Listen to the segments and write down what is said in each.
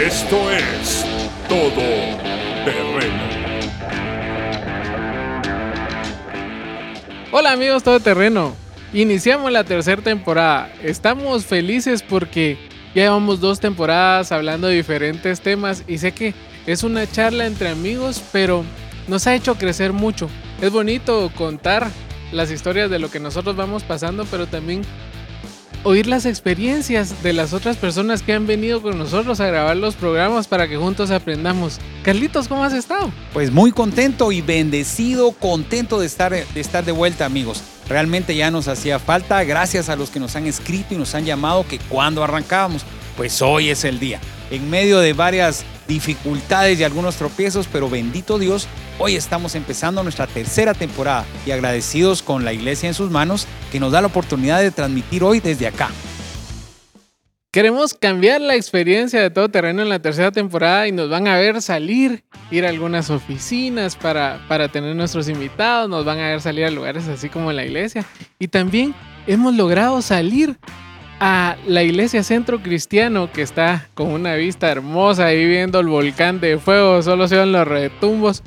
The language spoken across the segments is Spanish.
Esto es Todo Terreno. Hola amigos Todo Terreno. Iniciamos la tercera temporada. Estamos felices porque ya llevamos dos temporadas hablando de diferentes temas y sé que es una charla entre amigos, pero nos ha hecho crecer mucho. Es bonito contar las historias de lo que nosotros vamos pasando, pero también oír las experiencias de las otras personas que han venido con nosotros a grabar los programas para que juntos aprendamos. Carlitos, ¿cómo has estado? Pues muy contento y bendecido, contento de estar, de estar de vuelta amigos. Realmente ya nos hacía falta, gracias a los que nos han escrito y nos han llamado que cuando arrancábamos, pues hoy es el día. En medio de varias dificultades y algunos tropiezos, pero bendito Dios, hoy estamos empezando nuestra tercera temporada y agradecidos con la iglesia en sus manos que nos da la oportunidad de transmitir hoy desde acá. Queremos cambiar la experiencia de todo terreno en la tercera temporada y nos van a ver salir, ir a algunas oficinas para, para tener nuestros invitados, nos van a ver salir a lugares así como la iglesia. Y también hemos logrado salir a la iglesia Centro Cristiano que está con una vista hermosa ahí viendo el volcán de fuego, solo se ven los retumbos.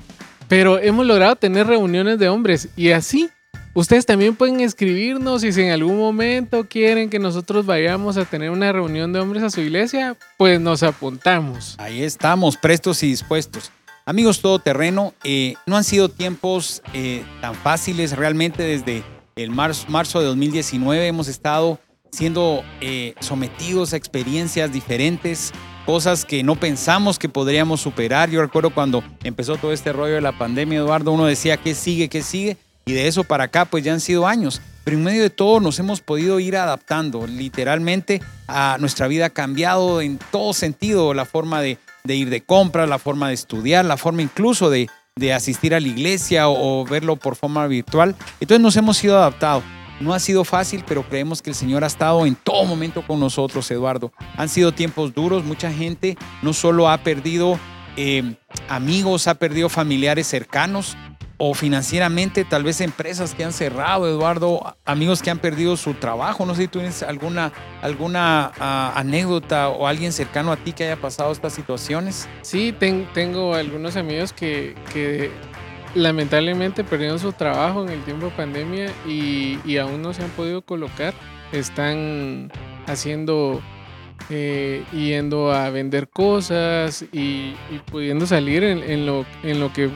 Pero hemos logrado tener reuniones de hombres y así ustedes también pueden escribirnos y si en algún momento quieren que nosotros vayamos a tener una reunión de hombres a su iglesia, pues nos apuntamos. Ahí estamos, prestos y dispuestos. Amigos todoterreno, eh, no han sido tiempos eh, tan fáciles realmente desde el marzo, marzo de 2019 hemos estado siendo eh, sometidos a experiencias diferentes, cosas que no pensamos que podríamos superar. Yo recuerdo cuando empezó todo este rollo de la pandemia, Eduardo, uno decía, ¿qué sigue? ¿Qué sigue? Y de eso para acá, pues ya han sido años. Pero en medio de todo nos hemos podido ir adaptando. Literalmente a nuestra vida ha cambiado en todo sentido, la forma de, ir de compras, la forma de estudiar, la forma incluso de, asistir a la iglesia o, verlo por forma virtual. Entonces nos hemos ido adaptado. No ha sido fácil, pero creemos que el Señor ha estado en todo momento con nosotros, Eduardo. Han sido tiempos duros, mucha gente no solo ha perdido eh, amigos, ha perdido familiares cercanos o financieramente, tal vez empresas que han cerrado, Eduardo, amigos que han perdido su trabajo. No sé si tú tienes alguna, alguna ah, anécdota o alguien cercano a ti que haya pasado estas situaciones. Sí, tengo algunos amigos que, que lamentablemente perdieron su trabajo en el tiempo de pandemia y, aún no se han podido colocar. Están haciendo, eh, yendo a vender cosas y, pudiendo salir en, lo, en lo que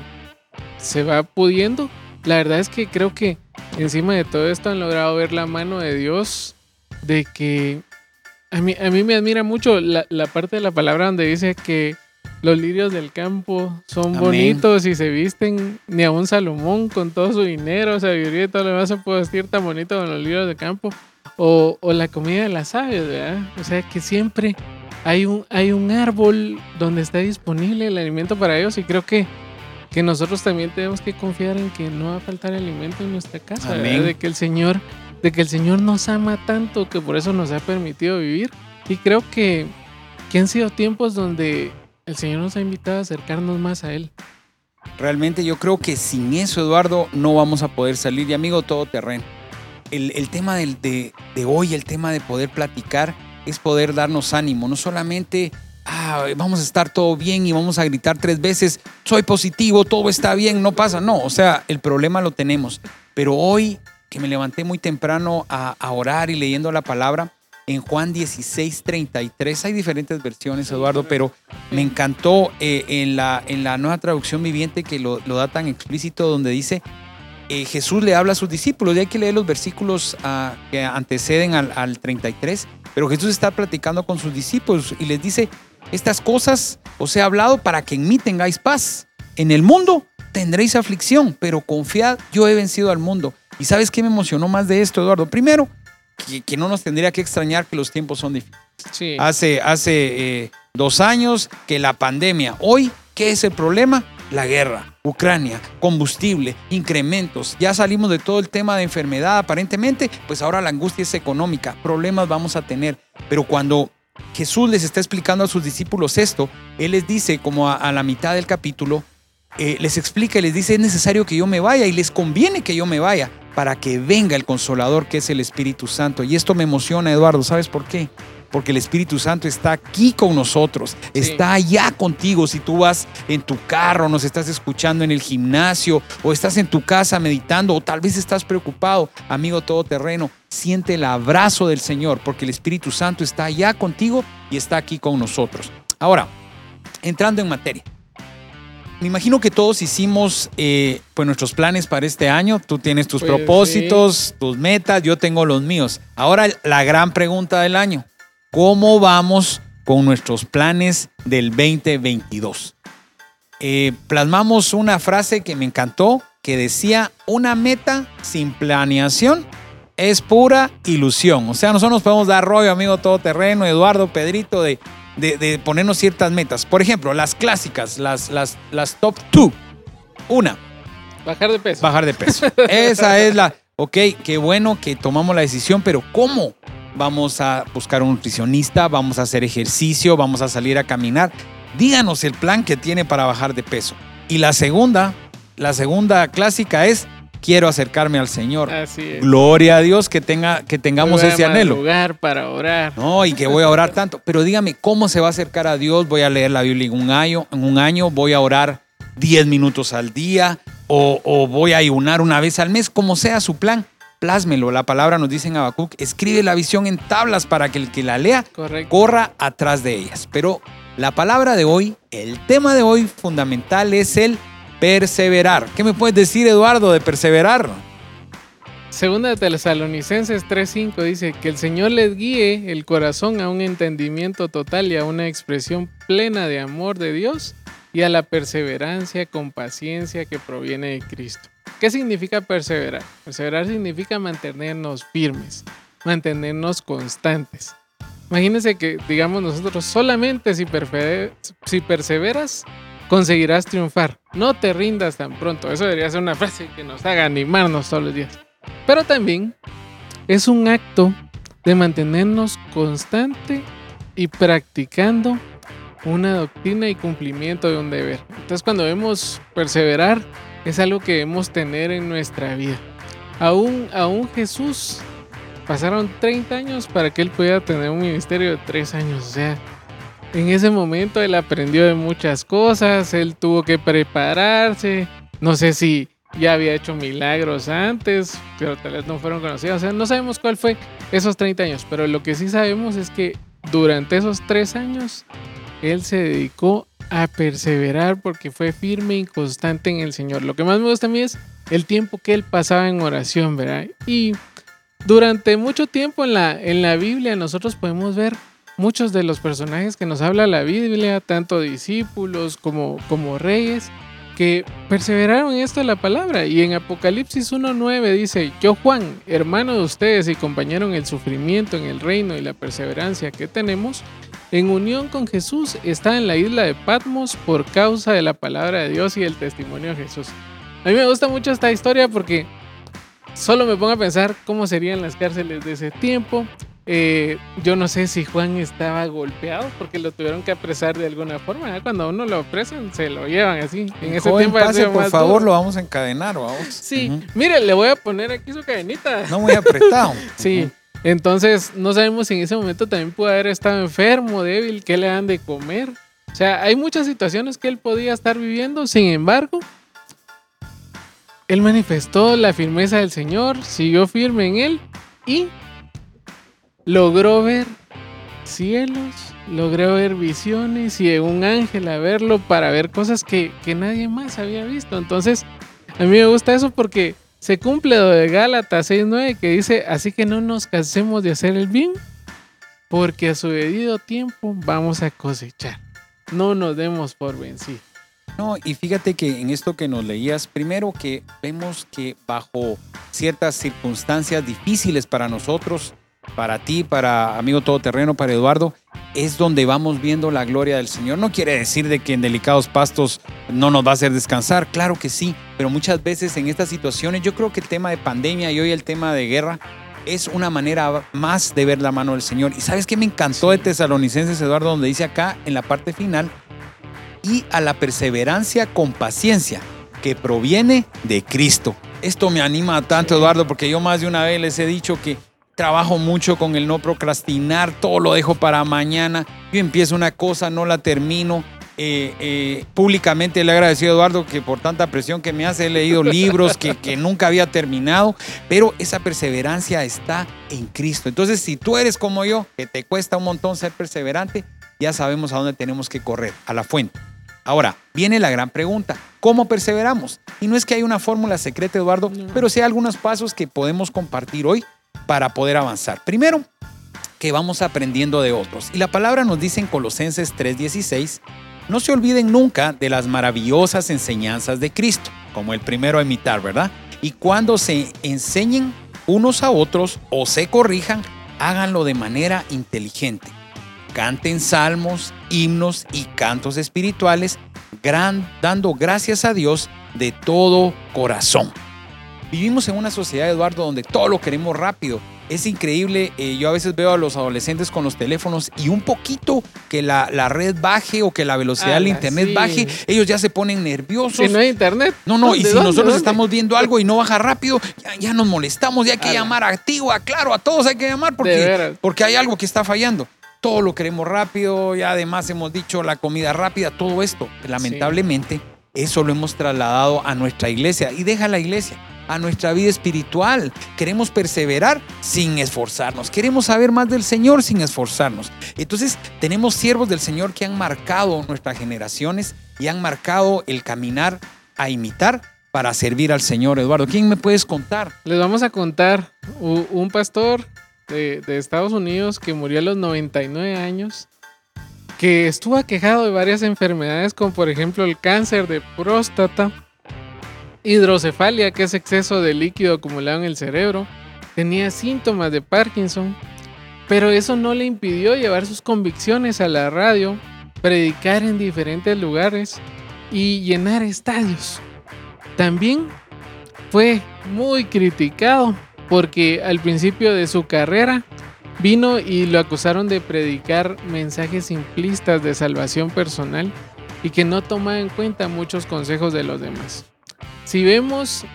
se va pudiendo. La verdad es que creo que encima de todo esto han logrado ver la mano de Dios de que a mí, a mí me admira mucho la, la parte de la palabra donde dice que los lirios del campo son bonitos y se visten ni a un Salomón con todo su dinero, sabiduría y todo lo demás se puede vestir tan bonito con los lirios del campo. O, la comida de las aves, ¿verdad? O sea que siempre hay un, hay un árbol donde está disponible el alimento para ellos y creo que, que nosotros también tenemos que confiar en que no va a faltar alimento en nuestra casa, De que el Señor, de que el Señor nos ama tanto que por eso nos ha permitido vivir. Y creo que, que han sido tiempos donde el Señor nos ha invitado a acercarnos más a Él. Realmente yo creo que sin eso, Eduardo, no vamos a poder salir. Y amigo, todo terreno. El, tema del, de, hoy, el tema de poder platicar, es poder darnos ánimo. No solamente ah, vamos a estar todo bien y vamos a gritar tres veces, soy positivo, todo está bien, no pasa. No, o sea, el problema lo tenemos. Pero hoy que me levanté muy temprano a, a orar y leyendo la palabra, en Juan 16, 33. Hay diferentes versiones, Eduardo, pero me encantó eh, en, la, en la nueva traducción viviente que lo, da tan explícito, donde dice, eh, Jesús le habla a sus discípulos, y hay que leer los versículos ah, que anteceden al, al 33, pero Jesús está platicando con sus discípulos y les dice, estas cosas os he hablado para que en mí tengáis paz. En el mundo tendréis aflicción, pero confiad, yo he vencido al mundo. ¿Y sabes qué me emocionó más de esto, Eduardo? Primero, que, no nos tendría que extrañar que los tiempos son difíciles. Hace, hace eh, dos años que la pandemia. Hoy, ¿qué es el problema? La guerra, Ucrania, combustible, incrementos. Ya salimos de todo el tema de enfermedad aparentemente, pues ahora la angustia es económica. Problemas vamos a tener. Pero cuando Jesús les está explicando a sus discípulos esto, Él les dice como a, la mitad del capítulo, eh, les explica y les dice, es necesario que yo me vaya y les conviene que yo me vaya para que venga el consolador que es el Espíritu Santo. Y esto me emociona, Eduardo, ¿sabes por qué? porque el Espíritu Santo está aquí con nosotros, está allá contigo. Si tú vas en tu carro, nos estás escuchando en el gimnasio, o estás en tu casa meditando, o tal vez estás preocupado, amigo todoterreno, siente el abrazo del Señor, porque el Espíritu Santo está allá contigo y está aquí con nosotros. Ahora, entrando en materia. Me imagino que todos hicimos eh, pues nuestros planes para este año. Tú tienes tus Pues, propósitos, tus metas, yo tengo los míos. Ahora la gran pregunta del año. ¿Cómo vamos con nuestros planes del 2022? Eh, plasmamos una frase que me encantó que decía, una meta sin planeación es pura ilusión. O sea, nosotros nos podemos dar rollo, amigo todoterreno, Eduardo, Pedrito, de, de, de ponernos ciertas metas. Por ejemplo, las clásicas, las, las, las top two. Una, Bajar de peso. bajar de peso. Esa es la... Ok, qué bueno que tomamos la decisión, pero ¿cómo? Vamos a buscar un nutricionista, vamos a hacer ejercicio, vamos a salir a caminar. Díganos el plan que tiene para bajar de peso. Y la segunda, la segunda clásica es quiero acercarme al Señor. Así es. Gloria a Dios que tenga que tengamos Voy a ese anhelo. madrugar para orar. No, y que voy a orar tanto. Pero dígame, ¿cómo se va a acercar a Dios? Voy a leer la Biblia en un año, en un año voy a orar 10 minutos al día o, o voy a ayunar una vez al mes, como sea su plan. Plásmelo. La palabra nos dice en Habacuc, escribe la visión en tablas para que el que la lea Correcto. corra atrás de ellas. Pero la palabra de hoy, el tema de hoy fundamental es el perseverar. ¿Qué me puedes decir, Eduardo, de perseverar? Segunda de Tesalonicenses 3:5 dice que el Señor les guíe el corazón a un entendimiento total y a una expresión plena de amor de Dios y a la perseverancia con paciencia que proviene de Cristo. ¿Qué significa perseverar? Perseverar significa mantenernos firmes, mantenernos constantes. Imagínense que, digamos, nosotros solamente si, perseveras, conseguirás triunfar. No te rindas tan pronto. Eso debería ser una frase que nos haga animarnos todos los días. Pero también es un acto de mantenernos constante y practicando una doctrina y cumplimiento de un deber. Entonces cuando vemos perseverar es algo que debemos tener en nuestra vida. Aún, aún Jesús pasaron 30 años para que él pudiera tener un ministerio de 3 años. O sea, en ese momento él aprendió de muchas cosas, él tuvo que prepararse. No sé si ya había hecho milagros antes, pero tal vez no fueron conocidos. O sea, no sabemos cuál fue esos 30 años, pero lo que sí sabemos es que durante esos 3 años él se dedicó a perseverar porque fue firme y constante en el Señor. Lo que más me gusta a mí es el tiempo que él pasaba en oración, ¿verdad? Y durante mucho tiempo en la, en la Biblia nosotros podemos ver muchos de los personajes que nos habla la Biblia, tanto discípulos como, como reyes, que perseveraron en esto de la palabra. Y en Apocalipsis 1.9 dice, yo Juan, hermano de ustedes y compañero en el sufrimiento, en el reino y la perseverancia que tenemos, en unión con Jesús, está en la isla de Patmos por causa de la palabra de Dios y el testimonio de Jesús. A mí me gusta mucho esta historia porque solo me pongo a pensar cómo serían las cárceles de ese tiempo. Eh, yo no sé si Juan estaba golpeado porque lo tuvieron que apresar de alguna forma. ¿eh? Cuando a uno lo apresan, se lo llevan así. En ese Joven, tiempo pase, por favor, duro. lo vamos a encadenar, vamos. Sí, mire, le voy a poner aquí su cadenita. No muy apretado. Sí, entonces no sabemos si en ese momento también pudo haber estado enfermo, débil, qué le dan de comer. O sea, hay muchas situaciones que él podía estar viviendo, sin embargo, él manifestó la firmeza del Señor, siguió firme en él y logró ver cielos, logró ver visiones y un ángel a verlo para ver cosas que, que nadie más había visto. Entonces, a mí me gusta eso porque se cumple lo de Gálatas 6.9 que dice, así que no nos cansemos de hacer el bien, porque a su debido tiempo vamos a cosechar. No nos demos por vencidos. No, y fíjate que en esto que nos leías, primero que vemos que bajo ciertas circunstancias difíciles para nosotros, para ti, para amigo todoterreno, para Eduardo, es donde vamos viendo la gloria del Señor. No quiere decir de que en delicados pastos no nos va a hacer descansar, claro que sí, pero muchas veces en estas situaciones yo creo que el tema de pandemia y hoy el tema de guerra es una manera más de ver la mano del Señor. Y sabes que me encantó de Tesalonicenses, Eduardo, donde dice acá en la parte final, y a la perseverancia con paciencia que proviene de Cristo. Esto me anima tanto. Eduardo, porque yo más de una vez les he dicho que trabajo mucho con el no procrastinar, todo lo dejo para mañana. Yo empiezo una cosa, no la termino. Eh, eh, públicamente le agradecido a Eduardo que por tanta presión que me hace he leído libros que, que nunca había terminado, pero esa perseverancia está en Cristo. Entonces, si tú eres como yo, que te cuesta un montón ser perseverante, ya sabemos a dónde tenemos que correr, a la fuente. Ahora, viene la gran pregunta, ¿cómo perseveramos? Y no es que hay una fórmula secreta, Eduardo, pero sí hay algunos pasos que podemos compartir hoy para poder avanzar. Primero, que vamos aprendiendo de otros. Y la palabra nos dice en Colosenses 3:16, no se olviden nunca de las maravillosas enseñanzas de Cristo, como el primero a imitar, ¿verdad? Y cuando se enseñen unos a otros o se corrijan, háganlo de manera inteligente. Canten salmos, himnos y cantos espirituales, gran, dando gracias a Dios de todo corazón. Vivimos en una sociedad, Eduardo, donde todo lo queremos rápido. Es increíble, eh, yo a veces veo a los adolescentes con los teléfonos y un poquito que la, la red baje o que la velocidad del Ala, internet sí. baje, ellos ya se ponen nerviosos. Si no hay internet. No, no, y ¿dónde, si dónde, nosotros dónde? estamos viendo algo y no baja rápido, ya, ya nos molestamos, ya hay que Ala. llamar a Activo, a Claro, a todos hay que llamar porque, porque hay algo que está fallando. Todo lo queremos rápido, ya además hemos dicho la comida rápida, todo esto. Lamentablemente, eso lo hemos trasladado a nuestra iglesia y deja la iglesia, a nuestra vida espiritual. Queremos perseverar sin esforzarnos, queremos saber más del Señor sin esforzarnos. Entonces, tenemos siervos del Señor que han marcado nuestras generaciones y han marcado el caminar a imitar para servir al Señor, Eduardo. ¿Quién me puedes contar? Les vamos a contar un pastor de, de Estados Unidos que murió a los 99 años, que estuvo aquejado de varias enfermedades como por ejemplo el cáncer de próstata, hidrocefalia, que es exceso de líquido acumulado en el cerebro, tenía síntomas de Parkinson, pero eso no le impidió llevar sus convicciones a la radio, predicar en diferentes lugares y llenar estadios. También fue muy criticado porque al principio de su carrera vino y lo acusaron de predicar mensajes simplistas de salvación personal y que no tomaba en cuenta muchos consejos de los demás. Si vemos,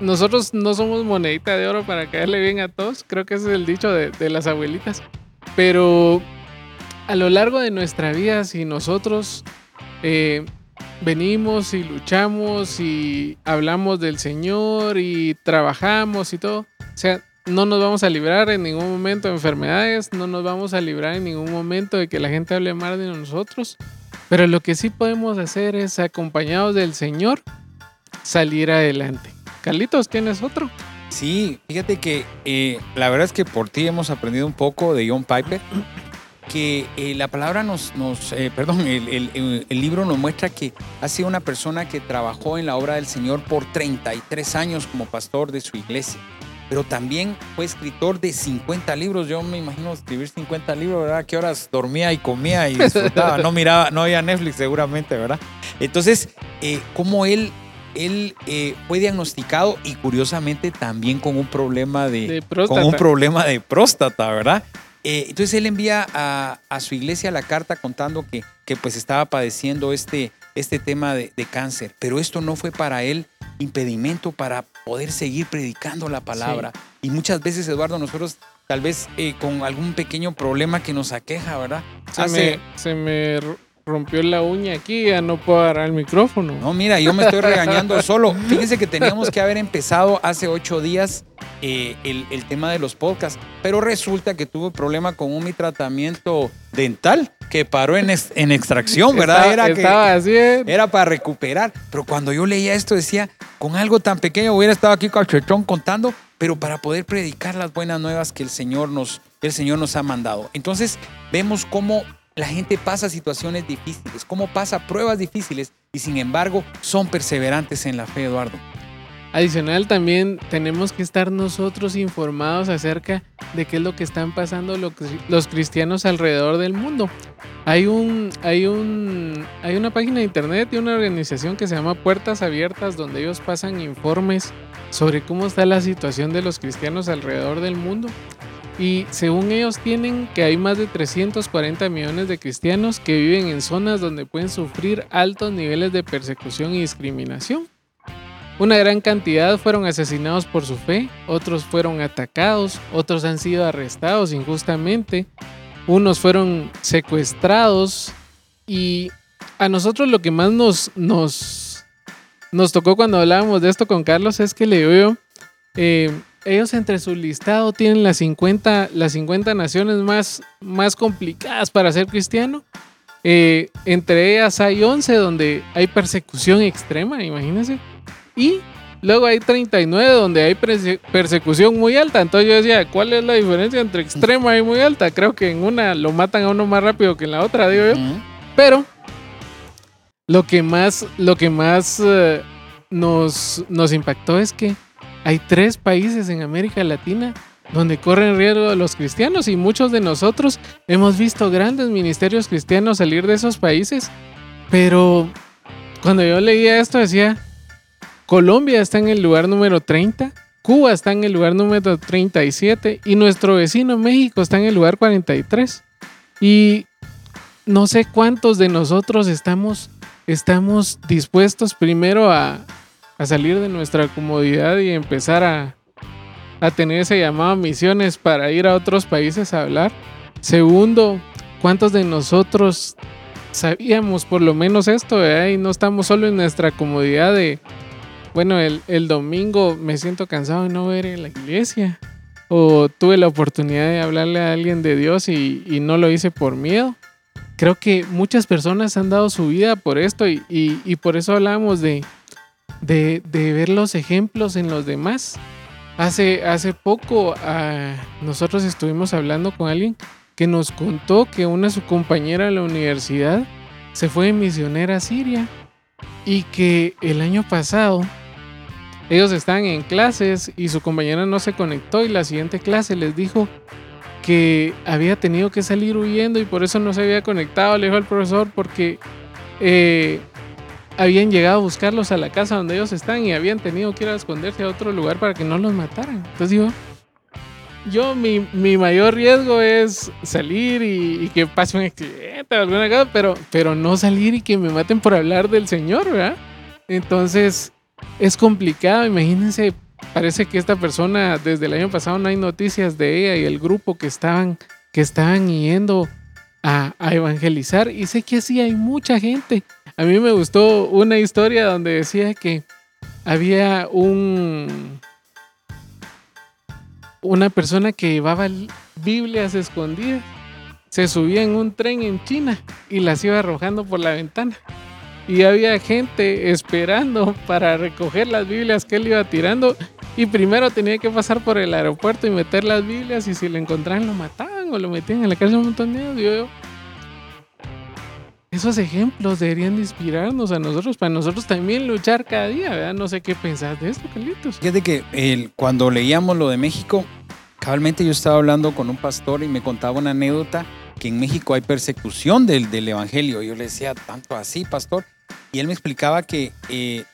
nosotros no somos monedita de oro para caerle bien a todos, creo que ese es el dicho de, las abuelitas, pero a lo largo de nuestra vida, si nosotros eh, venimos y luchamos y hablamos del Señor y trabajamos y todo, o sea, no nos vamos a librar en ningún momento de enfermedades, no nos vamos a librar en ningún momento de que la gente hable mal de nosotros, pero lo que sí podemos hacer es, acompañados del Señor, salir adelante. Carlitos, ¿tienes otro? Sí, fíjate que eh, la verdad es que por ti hemos aprendido un poco de John Piper, que eh, la palabra nos, nos eh, perdón, el, el- el- el libro nos muestra que ha sido una persona que trabajó en la obra del Señor por 33 años como pastor de su iglesia, pero también fue escritor de 50 libros. Yo me imagino escribir 50 libros, ¿verdad? ¿Qué horas dormía y comía y disfrutaba? No miraba, no había Netflix seguramente, ¿verdad? Entonces, eh, como él él eh, fue diagnosticado y curiosamente también con un problema de, De con próstata. un problema de próstata, ¿verdad? Eh, entonces él envía a, a su iglesia la carta contando que, que pues estaba padeciendo este, este tema de, de cáncer, pero esto no fue para él impedimento para poder seguir predicando la palabra. Y muchas veces, Eduardo, nosotros tal vez eh, con algún pequeño problema que nos aqueja, ¿verdad? Se, Hace- me, se me rompió la uña aquí, ya no puedo agarrar el micrófono. No, mira, yo me estoy regañando solo. Fíjense que teníamos que haber empezado hace ocho días eh, el, el tema de los podcasts, pero resulta que tuve problema con un mi tratamiento dental que paró en, ex- en extracción, ¿verdad? Estaba, Era, que- estaba así, eh, era para recuperar. Pero cuando yo leía esto decía, con algo tan pequeño hubiera estado aquí cachetón contando, pero para poder predicar las buenas nuevas que el Señor nos, el Señor nos ha mandado. Entonces vemos cómo la gente pasa situaciones difíciles, cómo pasa pruebas difíciles y sin embargo son perseverantes en la fe, Eduardo. Adicional también tenemos que estar nosotros informados acerca de qué es lo que están pasando lo- los cristianos alrededor del mundo. Hay un, hay un, hay una página de internet y una organización que se llama Puertas Abiertas donde ellos pasan informes sobre cómo está la situación de los cristianos alrededor del mundo. Y según ellos tienen que hay más de 340 millones de cristianos que viven en zonas donde pueden sufrir altos niveles de persecución y discriminación. Una gran cantidad fueron asesinados por su fe, otros fueron atacados, otros han sido arrestados injustamente, unos fueron secuestrados y a nosotros lo que más nos, nos, nos tocó cuando hablábamos de esto con Carlos es que le veo, ellos entre su listado tienen las 50, las 50 naciones más, más complicadas para ser cristiano. Eh, entre ellas hay 11 donde hay persecución extrema, imagínense. Y luego hay 39 donde hay persecución muy alta. Entonces yo decía, ¿cuál es la diferencia entre extrema y muy alta? Creo que en una lo matan a uno más rápido que en la otra, digo yo. Pero lo que más, lo que más eh, nos, nos impactó es que hay tres países en América Latina donde corren riesgo los cristianos y muchos de nosotros hemos visto grandes ministerios cristianos salir de esos países. Pero cuando yo leía esto decía, Colombia está en el lugar número 30, Cuba está en el lugar número 37 y nuestro vecino México está en el lugar 43. Y no sé cuántos de nosotros estamos, estamos dispuestos primero a, salir de nuestra comodidad y empezar a, a tener ese llamado a misiones para ir a otros países a hablar. Segundo, ¿cuántos de nosotros sabíamos por lo menos esto y no estamos solo en nuestra comodidad de bueno, el, domingo me siento cansado de no ver en la iglesia. O tuve la oportunidad de hablarle a alguien de Dios y, no lo hice por miedo. Creo que muchas personas han dado su vida por esto y, por eso hablamos de, de, ver los ejemplos en los demás. Hace, hace poco ah, nosotros estuvimos hablando con alguien que nos contó que una de su compañera de la universidad se fue misionera a Siria y que el año pasado ellos estaban en clases y su compañera no se conectó y la siguiente clase les dijo que había tenido que salir huyendo y por eso no se había conectado, le dijo al profesor, porque eh, habían llegado a buscarlos a la casa donde ellos están y habían tenido que ir a esconderse a otro lugar para que no los mataran. Entonces digo, yo mi, mayor riesgo es salir y, que pase un accidente o alguna cosa, pero, pero no salir y que me maten por hablar del Señor, ¿verdad? Entonces, es complicado. Imagínense, parece que esta persona desde el año pasado no hay noticias de ella y el grupo que estaban, que estaban yendo a, evangelizar. Y sé que así hay mucha gente. A mí me gustó una historia donde decía que había un una persona que llevaba Biblias escondidas. Se subía en un tren en China y las iba arrojando por la ventana y había gente esperando para recoger las Biblias que él iba tirando y primero tenía que pasar por el aeropuerto y meter las Biblias y si lo encontraban lo mataban o lo metían en la cárcel un montón de años. Esos ejemplos deberían de inspirarnos a nosotros, para nosotros también luchar cada día, ¿verdad? No sé qué pensás de esto, Carlitos. Fíjate que el, cuando leíamos lo de México, cabalmente yo estaba hablando con un pastor y me contaba una anécdota que en México hay persecución del, del Evangelio. Yo le decía, tanto así, pastor. Y él me explicaba que eh,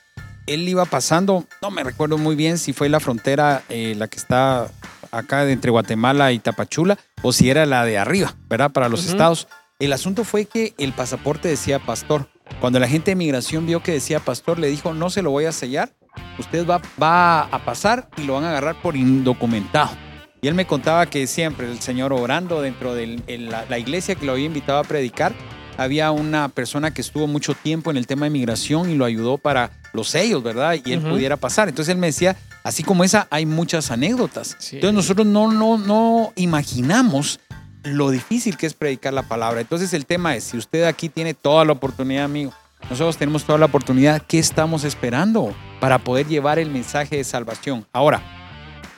él iba pasando, no me recuerdo muy bien si fue la frontera, eh, la que está acá entre Guatemala y Tapachula, o si era la de arriba, ¿verdad? Para los estados. El asunto fue que el pasaporte decía pastor. Cuando la gente de migración vio que decía pastor, le dijo, no se lo voy a sellar, usted va, va a pasar y lo van a agarrar por indocumentado. Y él me contaba que siempre el Señor orando dentro de la iglesia que lo había invitado a predicar, había una persona que estuvo mucho tiempo en el tema de migración y lo ayudó para los sellos, ¿verdad? Y él pudiera pasar. Entonces él me decía, así como esa, hay muchas anécdotas. Entonces nosotros no, no, no imaginamos lo difícil que es predicar la palabra. Entonces el tema es, si usted aquí tiene toda la oportunidad, amigo, nosotros tenemos toda la oportunidad, ¿qué estamos esperando para poder llevar el mensaje de salvación? Ahora,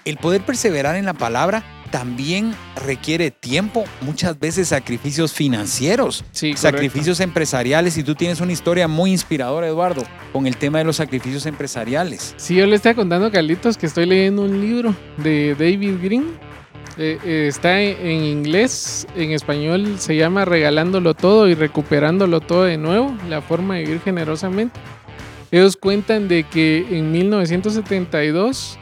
el poder perseverar en la palabra también requiere tiempo, muchas veces sacrificios financieros, sacrificios empresariales. Y tú tienes una historia muy inspiradora, Eduardo, con el tema de los sacrificios empresariales. Sí, yo le estaba contando a Carlitos que estoy leyendo un libro de David Green. Eh, eh, está en inglés, en español se llama Regalándolo todo y recuperándolo todo de nuevo, la forma de vivir generosamente. Ellos cuentan de que en 1972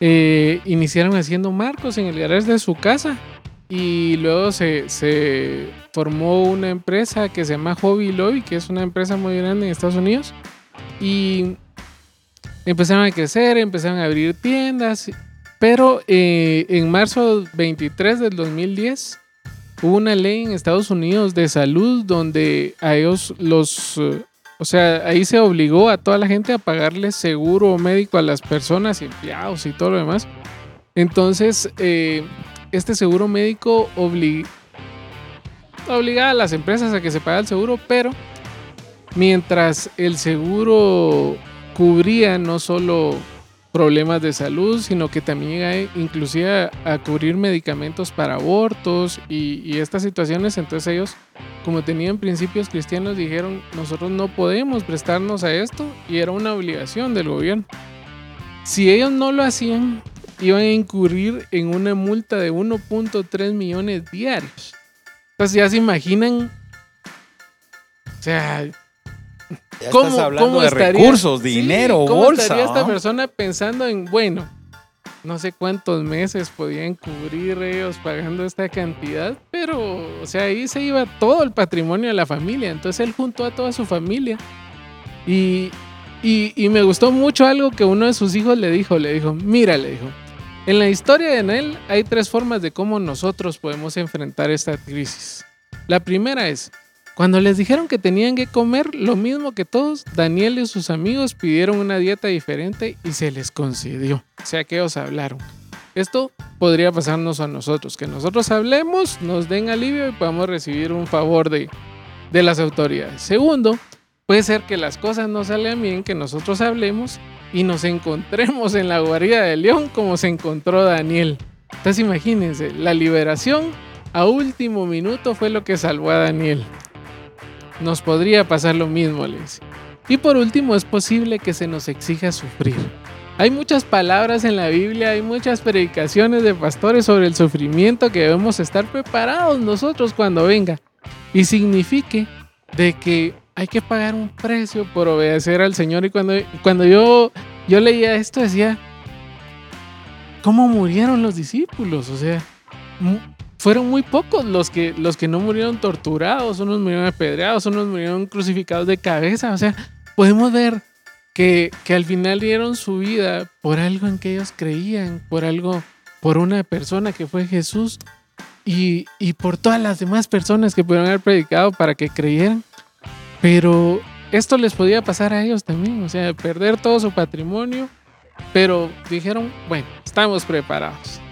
eh, iniciaron haciendo marcos en el garage de su casa y luego se, formó una empresa que se llama Hobby Lobby, que es una empresa muy grande en Estados Unidos. Y empezaron a crecer, empezaron a abrir tiendas, pero eh, en marzo 23 del 2010 hubo una ley en Estados Unidos de salud donde a ellos los, eh, o sea, ahí se obligó a toda la gente a pagarle seguro médico a las personas, empleados y todo lo demás. Entonces, eh, este seguro médico obligaba a las empresas a que se pague el seguro, pero mientras el seguro cubría no solo problemas de salud, sino que también inclusive a, cubrir medicamentos para abortos y, estas situaciones. Entonces ellos, como tenían principios cristianos, dijeron, nosotros no podemos prestarnos a esto y era una obligación del gobierno. Si ellos no lo hacían, iban a incurrir en una multa de 1.3 millones diarios. Entonces ya se imaginan, o sea, ¿Cómo, hablando de recursos, dinero, ¿cómo bolsa. estaría esta persona pensando en, bueno, no sé cuántos meses podían cubrir ellos pagando esta cantidad, pero, o sea, ahí se iba todo el patrimonio de la familia. Entonces él juntó a toda su familia. Y, y, me gustó mucho algo que uno de sus hijos le dijo. Le dijo, mira, le dijo, en la historia de Enel hay tres formas de cómo nosotros podemos enfrentar esta crisis. La primera es, cuando les dijeron que tenían que comer lo mismo que todos, Daniel y sus amigos pidieron una dieta diferente y se les concedió. O sea que ellos hablaron. Esto podría pasarnos a nosotros, que nosotros hablemos, nos den alivio y podamos recibir un favor de, de las autoridades. Segundo, puede ser que las cosas no salgan bien, que nosotros hablemos y nos encontremos en la guarida del león como se encontró Daniel. Entonces imagínense, la liberación a último minuto fue lo que salvó a Daniel nos podría pasar lo mismo, les. Y por último, es posible que se nos exija sufrir. Hay muchas palabras en la Biblia, hay muchas predicaciones de pastores sobre el sufrimiento que debemos estar preparados nosotros cuando venga. Y signifique de que hay que pagar un precio por obedecer al Señor. Y cuando, cuando yo, yo leía esto decía, ¿cómo murieron los discípulos? O sea, fueron muy pocos los que, los que no murieron torturados, unos murieron apedreados, unos murieron crucificados de cabeza. O sea, podemos ver que, que al final dieron su vida por algo en que ellos creían, por algo, por una persona que fue Jesús y, y por todas las demás personas que pudieron haber predicado para que creyeran. Pero esto les podía pasar a ellos también, o sea, perder todo su patrimonio, pero dijeron, bueno, estamos preparados.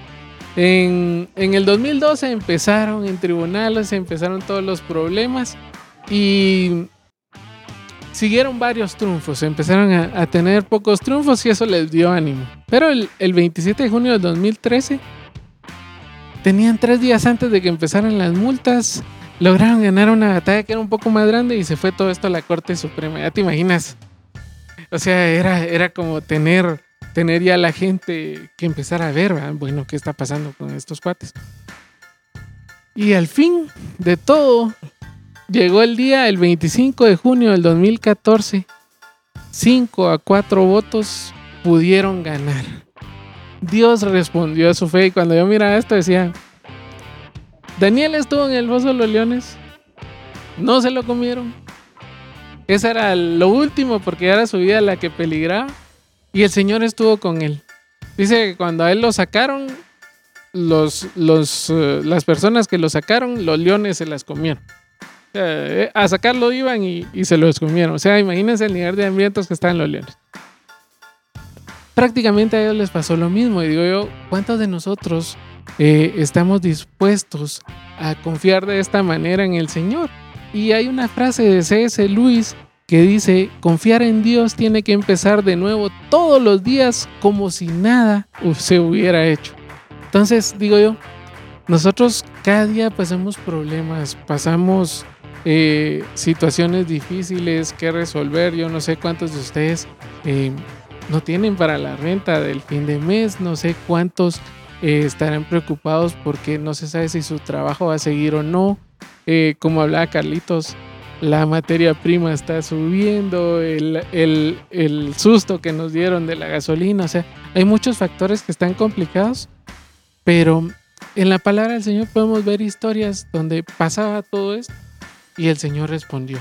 En, el 2012 empezaron en tribunales, empezaron todos los problemas y siguieron varios triunfos, empezaron a, tener pocos triunfos y eso les dio ánimo. Pero el, 27 de junio del 2013, tenían tres días antes de que empezaran las multas, lograron ganar una batalla que era un poco más grande y se fue todo esto a la Corte Suprema. Ya te imaginas. O sea, era, era como tener tener ya la gente que empezar a ver, bueno, qué está pasando con estos cuates. Y al fin de todo, llegó el día, el 25 de junio del 2014, 5 a 4 votos pudieron ganar. Dios respondió a su fe y cuando yo miraba esto decía, Daniel estuvo en el foso de los leones, no se lo comieron. Esa era lo último porque era su vida la que peligraba. Y el Señor estuvo con él. Dice que cuando a él lo sacaron, los, los, eh, las personas que lo sacaron, los leones se las comieron. Eh, a sacarlo iban y, se los comieron. O sea, imagínense el nivel de hambrientos que están los leones. Prácticamente a ellos les pasó lo mismo. Y digo yo, ¿cuántos de nosotros eh, estamos dispuestos a confiar de esta manera en el Señor? Y hay una frase de C.S. Lewis que dice, confiar en Dios tiene que empezar de nuevo todos los días como si nada se hubiera hecho. Entonces, digo yo, nosotros cada día pasamos problemas, pasamos eh, situaciones difíciles que resolver. Yo no sé cuántos de ustedes eh, no tienen para la renta del fin de mes, no sé cuántos eh, estarán preocupados porque no se sabe si su trabajo va a seguir o no. como hablaba Carlitos, la materia prima está subiendo, el, susto que nos dieron de la gasolina, o sea, hay muchos factores que están complicados, pero en la palabra del Señor podemos ver historias donde pasaba todo esto y el Señor respondió.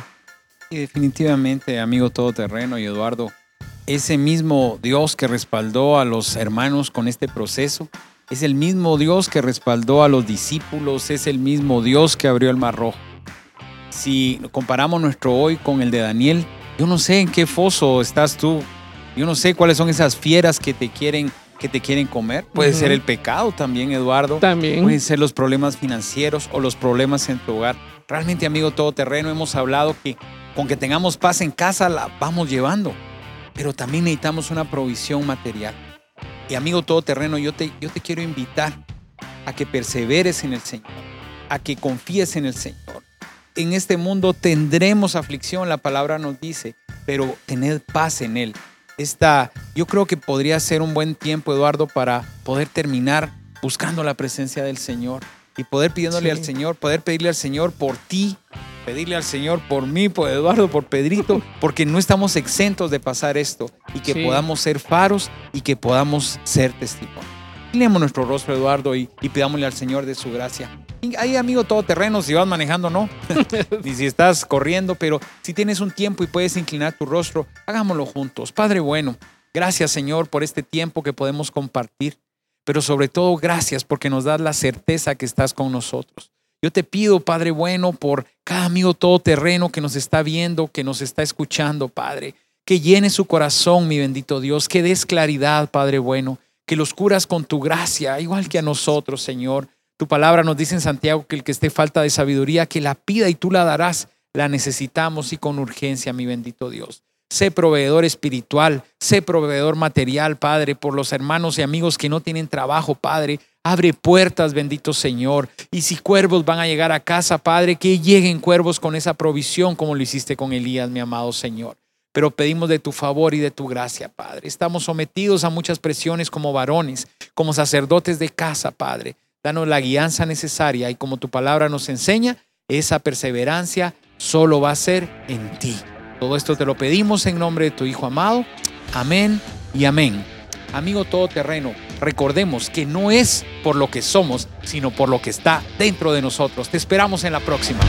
Y definitivamente, amigo todoterreno y Eduardo, ese mismo Dios que respaldó a los hermanos con este proceso, es el mismo Dios que respaldó a los discípulos, es el mismo Dios que abrió el mar rojo. Si comparamos nuestro hoy con el de Daniel, yo no sé en qué foso estás tú, yo no sé cuáles son esas fieras que te quieren que te quieren comer. Puede ser el pecado también, Eduardo. También. Pueden ser los problemas financieros o los problemas en tu hogar. Realmente, amigo todoterreno, hemos hablado que con que tengamos paz en casa la vamos llevando, pero también necesitamos una provisión material. Y amigo todoterreno, yo te, yo te quiero invitar a que perseveres en el Señor, a que confíes en el Señor. En este mundo tendremos aflicción, la palabra nos dice, pero tened paz en Él. Esta, yo creo que podría ser un buen tiempo, Eduardo, para poder terminar buscando la presencia del Señor y poder pidiéndole al Señor, poder pedirle al Señor por ti, pedirle al Señor por mí, por Eduardo, por Pedrito, porque no estamos exentos de pasar esto y que podamos ser faros y que podamos ser testigos. Leemos nuestro rostro, Eduardo, y, y pidámosle al Señor de su gracia hay amigo todoterreno si vas manejando, no. Ni si estás corriendo, pero si tienes un tiempo y puedes inclinar tu rostro, hagámoslo juntos. Padre bueno, gracias Señor por este tiempo que podemos compartir, pero sobre todo gracias porque nos das la certeza que estás con nosotros. Yo te pido, Padre bueno, por cada amigo todoterreno que nos está viendo, que nos está escuchando, Padre, que llene su corazón, mi bendito Dios, que des claridad, Padre bueno, que los curas con tu gracia, igual que a nosotros, Señor tu palabra nos dice en Santiago que el que esté falta de sabiduría, que la pida y tú la darás. La necesitamos y con urgencia, mi bendito Dios. Sé proveedor espiritual, sé proveedor material, Padre, por los hermanos y amigos que no tienen trabajo, Padre. Abre puertas, bendito Señor. Y si cuervos van a llegar a casa, Padre, que lleguen cuervos con esa provisión como lo hiciste con Elías, mi amado Señor. Pero pedimos de tu favor y de tu gracia, Padre. Estamos sometidos a muchas presiones como varones, como sacerdotes de casa, Padre. Danos la guianza necesaria y como tu palabra nos enseña, esa perseverancia solo va a ser en ti. Todo esto te lo pedimos en nombre de tu Hijo amado. Amén y amén. Amigo todoterreno, recordemos que no es por lo que somos, sino por lo que está dentro de nosotros. Te esperamos en la próxima.